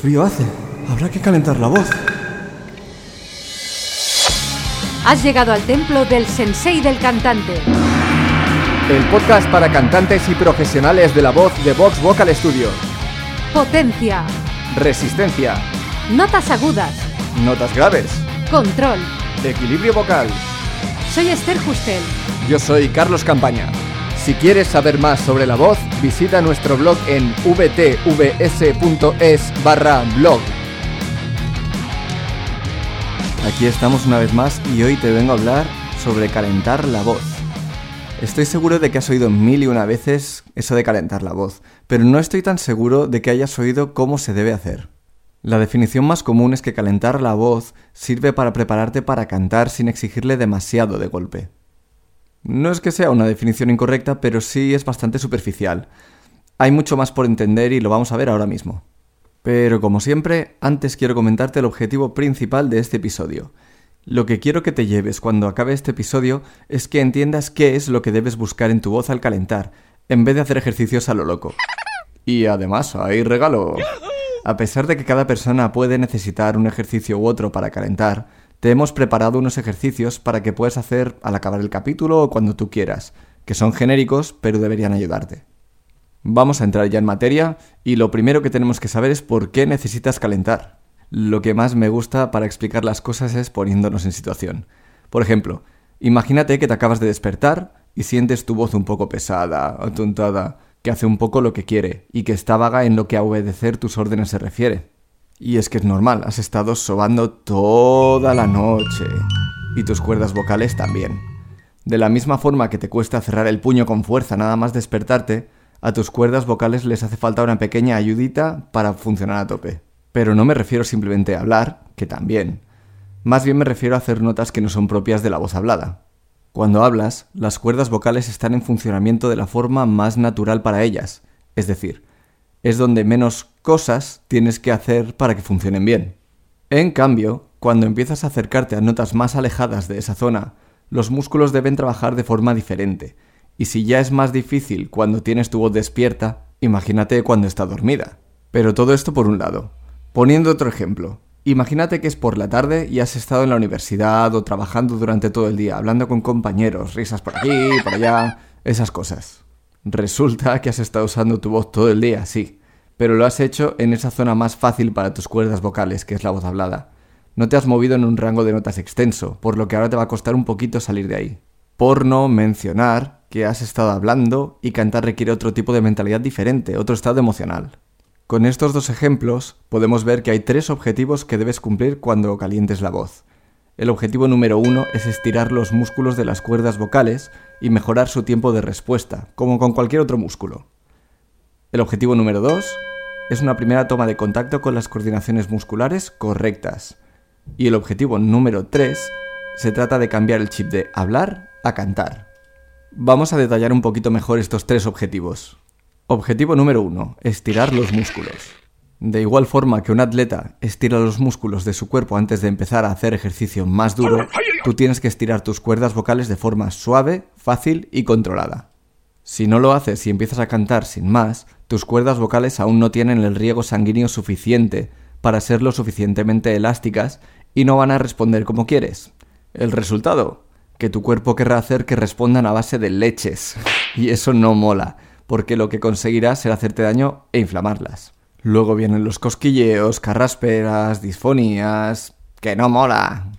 frío hace. Habrá que calentar la voz. Has llegado al templo del sensei del cantante. El podcast para cantantes y profesionales de la voz de Vox Vocal Studio. Potencia. Resistencia. Notas agudas. Notas graves. Control. Equilibrio vocal. Soy Esther Justel. Yo soy Carlos Campaña. Si quieres saber más sobre la voz, visita nuestro blog en vtvs.es barra blog. Aquí estamos una vez más y hoy te vengo a hablar sobre calentar la voz. Estoy seguro de que has oído mil y una veces eso de calentar la voz, pero no estoy tan seguro de que hayas oído cómo se debe hacer. La definición más común es que calentar la voz sirve para prepararte para cantar sin exigirle demasiado de golpe. No es que sea una definición incorrecta, pero sí es bastante superficial. Hay mucho más por entender y lo vamos a ver ahora mismo. Pero como siempre, antes quiero comentarte el objetivo principal de este episodio. Lo que quiero que te lleves cuando acabe este episodio es que entiendas qué es lo que debes buscar en tu voz al calentar, en vez de hacer ejercicios a lo loco. Y además, hay regalo. A pesar de que cada persona puede necesitar un ejercicio u otro para calentar, te hemos preparado unos ejercicios para que puedas hacer al acabar el capítulo o cuando tú quieras, que son genéricos pero deberían ayudarte. Vamos a entrar ya en materia y lo primero que tenemos que saber es por qué necesitas calentar. Lo que más me gusta para explicar las cosas es poniéndonos en situación. Por ejemplo, imagínate que te acabas de despertar y sientes tu voz un poco pesada, atontada, que hace un poco lo que quiere y que está vaga en lo que a obedecer tus órdenes se refiere. Y es que es normal, has estado sobando toda la noche. Y tus cuerdas vocales también. De la misma forma que te cuesta cerrar el puño con fuerza nada más despertarte, a tus cuerdas vocales les hace falta una pequeña ayudita para funcionar a tope. Pero no me refiero simplemente a hablar, que también. Más bien me refiero a hacer notas que no son propias de la voz hablada. Cuando hablas, las cuerdas vocales están en funcionamiento de la forma más natural para ellas, es decir, es donde menos cosas tienes que hacer para que funcionen bien. En cambio, cuando empiezas a acercarte a notas más alejadas de esa zona, los músculos deben trabajar de forma diferente, y si ya es más difícil cuando tienes tu voz despierta, imagínate cuando está dormida. Pero todo esto por un lado. Poniendo otro ejemplo, imagínate que es por la tarde y has estado en la universidad o trabajando durante todo el día, hablando con compañeros, risas por aquí, por allá, esas cosas. Resulta que has estado usando tu voz todo el día, sí, pero lo has hecho en esa zona más fácil para tus cuerdas vocales, que es la voz hablada. No te has movido en un rango de notas extenso, por lo que ahora te va a costar un poquito salir de ahí. Por no mencionar que has estado hablando y cantar requiere otro tipo de mentalidad diferente, otro estado emocional. Con estos dos ejemplos podemos ver que hay tres objetivos que debes cumplir cuando calientes la voz. El objetivo número uno es estirar los músculos de las cuerdas vocales y mejorar su tiempo de respuesta, como con cualquier otro músculo. El objetivo número dos es una primera toma de contacto con las coordinaciones musculares correctas. Y el objetivo número 3 se trata de cambiar el chip de hablar a cantar. Vamos a detallar un poquito mejor estos tres objetivos. Objetivo número 1. Estirar los músculos. De igual forma que un atleta estira los músculos de su cuerpo antes de empezar a hacer ejercicio más duro, tú tienes que estirar tus cuerdas vocales de forma suave, fácil y controlada. Si no lo haces y empiezas a cantar sin más, tus cuerdas vocales aún no tienen el riego sanguíneo suficiente para ser lo suficientemente elásticas y no van a responder como quieres. El resultado, que tu cuerpo querrá hacer que respondan a base de leches. Y eso no mola, porque lo que conseguirás será hacerte daño e inflamarlas. Luego vienen los cosquilleos, carrasperas, disfonías... ¡Que no mola!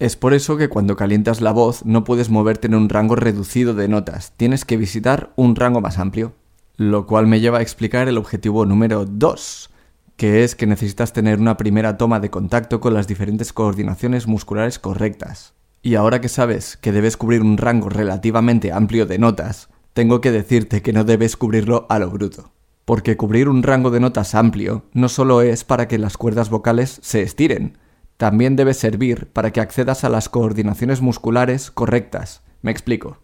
Es por eso que cuando calientas la voz no puedes moverte en un rango reducido de notas, tienes que visitar un rango más amplio. Lo cual me lleva a explicar el objetivo número 2, que es que necesitas tener una primera toma de contacto con las diferentes coordinaciones musculares correctas. Y ahora que sabes que debes cubrir un rango relativamente amplio de notas, tengo que decirte que no debes cubrirlo a lo bruto. Porque cubrir un rango de notas amplio no solo es para que las cuerdas vocales se estiren, también debe servir para que accedas a las coordinaciones musculares correctas. Me explico.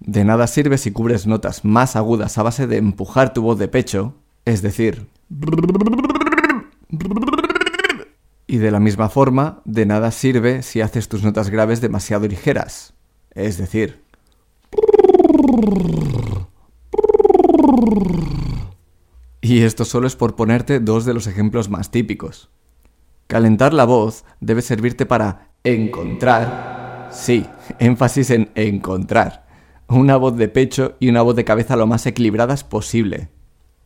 De nada sirve si cubres notas más agudas a base de empujar tu voz de pecho, es decir... Y de la misma forma, de nada sirve si haces tus notas graves demasiado ligeras, es decir... Y esto solo es por ponerte dos de los ejemplos más típicos. Calentar la voz debe servirte para encontrar, sí, énfasis en encontrar, una voz de pecho y una voz de cabeza lo más equilibradas posible.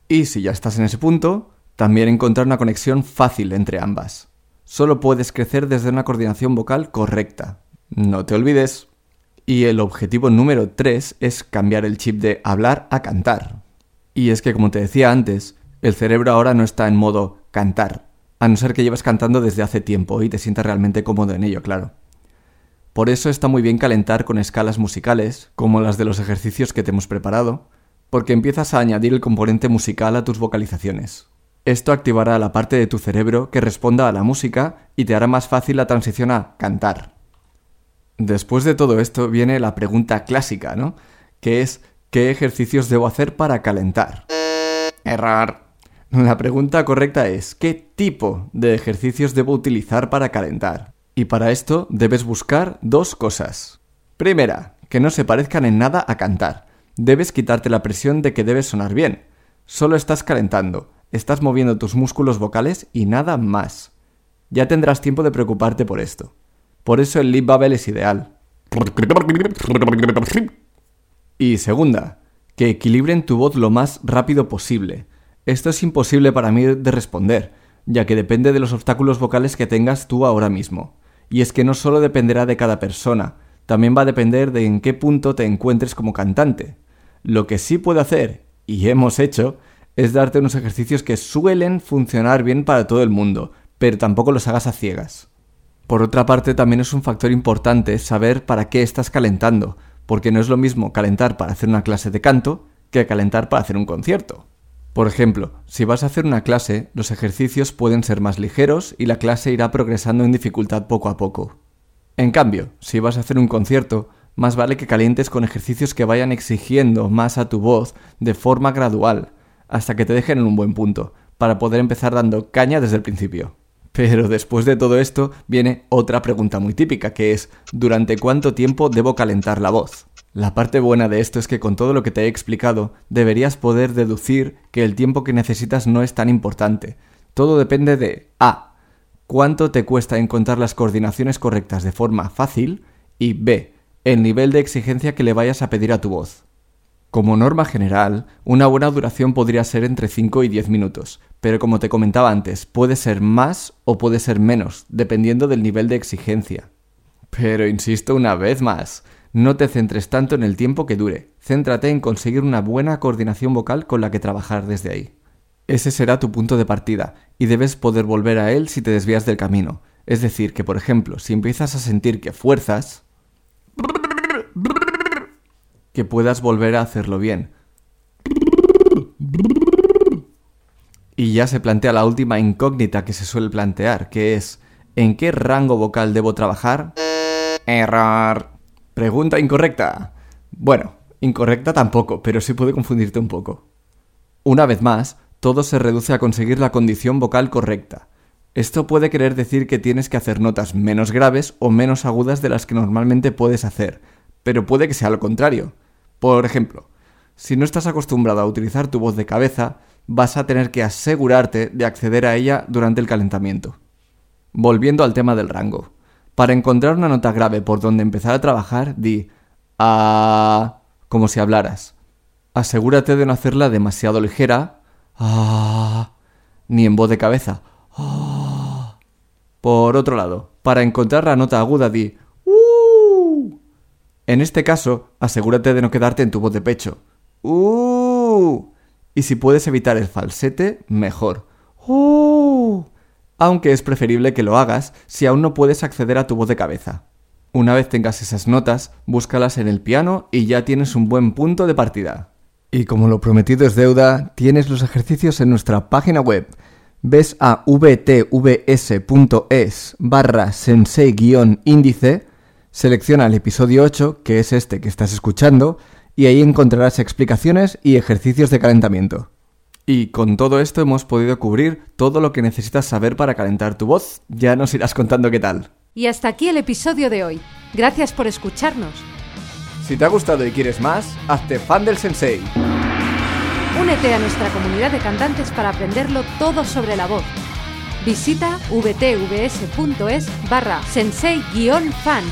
Y si ya estás en ese punto, también encontrar una conexión fácil entre ambas. Solo puedes crecer desde una coordinación vocal correcta. No te olvides. Y el objetivo número 3 es cambiar el chip de hablar a cantar. Y es que, como te decía antes, el cerebro ahora no está en modo cantar, a no ser que llevas cantando desde hace tiempo y te sientas realmente cómodo en ello, claro. Por eso está muy bien calentar con escalas musicales, como las de los ejercicios que te hemos preparado, porque empiezas a añadir el componente musical a tus vocalizaciones. Esto activará la parte de tu cerebro que responda a la música y te hará más fácil la transición a cantar. Después de todo esto viene la pregunta clásica, ¿no? Que es ¿qué ejercicios debo hacer para calentar? Errar. La pregunta correcta es ¿qué tipo de ejercicios debo utilizar para calentar? Y para esto debes buscar dos cosas. Primera, que no se parezcan en nada a cantar. Debes quitarte la presión de que debes sonar bien. Solo estás calentando, estás moviendo tus músculos vocales y nada más. Ya tendrás tiempo de preocuparte por esto. Por eso el lip bubble es ideal. Y segunda, que equilibren tu voz lo más rápido posible. Esto es imposible para mí de responder, ya que depende de los obstáculos vocales que tengas tú ahora mismo. Y es que no solo dependerá de cada persona, también va a depender de en qué punto te encuentres como cantante. Lo que sí puedo hacer, y hemos hecho, es darte unos ejercicios que suelen funcionar bien para todo el mundo, pero tampoco los hagas a ciegas. Por otra parte, también es un factor importante saber para qué estás calentando, porque no es lo mismo calentar para hacer una clase de canto que calentar para hacer un concierto. Por ejemplo, si vas a hacer una clase, los ejercicios pueden ser más ligeros y la clase irá progresando en dificultad poco a poco. En cambio, si vas a hacer un concierto, más vale que calientes con ejercicios que vayan exigiendo más a tu voz de forma gradual, hasta que te dejen en un buen punto, para poder empezar dando caña desde el principio. Pero después de todo esto viene otra pregunta muy típica, que es ¿durante cuánto tiempo debo calentar la voz? La parte buena de esto es que con todo lo que te he explicado, deberías poder deducir que el tiempo que necesitas no es tan importante. Todo depende de A. cuánto te cuesta encontrar las coordinaciones correctas de forma fácil y B. el nivel de exigencia que le vayas a pedir a tu voz. Como norma general, una buena duración podría ser entre 5 y 10 minutos, pero como te comentaba antes, puede ser más o puede ser menos, dependiendo del nivel de exigencia. Pero insisto una vez más, no te centres tanto en el tiempo que dure, céntrate en conseguir una buena coordinación vocal con la que trabajar desde ahí. Ese será tu punto de partida, y debes poder volver a él si te desvías del camino. Es decir, que por ejemplo, si empiezas a sentir que fuerzas, que puedas volver a hacerlo bien. Y ya se plantea la última incógnita que se suele plantear, que es ¿en qué rango vocal debo trabajar? Error. Pregunta incorrecta. Bueno, incorrecta tampoco, pero sí puede confundirte un poco. Una vez más, todo se reduce a conseguir la condición vocal correcta. Esto puede querer decir que tienes que hacer notas menos graves o menos agudas de las que normalmente puedes hacer, pero puede que sea lo contrario. Por ejemplo, si no estás acostumbrado a utilizar tu voz de cabeza, vas a tener que asegurarte de acceder a ella durante el calentamiento. Volviendo al tema del rango. Para encontrar una nota grave por donde empezar a trabajar, di a como si hablaras. Asegúrate de no hacerla demasiado ligera, a ni en voz de cabeza. Por otro lado, para encontrar la nota aguda, di uh. En este caso, asegúrate de no quedarte en tu voz de pecho. Uh. Y si puedes evitar el falsete, mejor. Uh aunque es preferible que lo hagas si aún no puedes acceder a tu voz de cabeza. Una vez tengas esas notas, búscalas en el piano y ya tienes un buen punto de partida. Y como lo prometido es deuda, tienes los ejercicios en nuestra página web. Ves a vtvs.es barra sensei-índice, selecciona el episodio 8, que es este que estás escuchando, y ahí encontrarás explicaciones y ejercicios de calentamiento. Y con todo esto hemos podido cubrir todo lo que necesitas saber para calentar tu voz. Ya nos irás contando qué tal. Y hasta aquí el episodio de hoy. Gracias por escucharnos. Si te ha gustado y quieres más, hazte fan del sensei. Únete a nuestra comunidad de cantantes para aprenderlo todo sobre la voz. Visita vtvs.es barra sensei-fan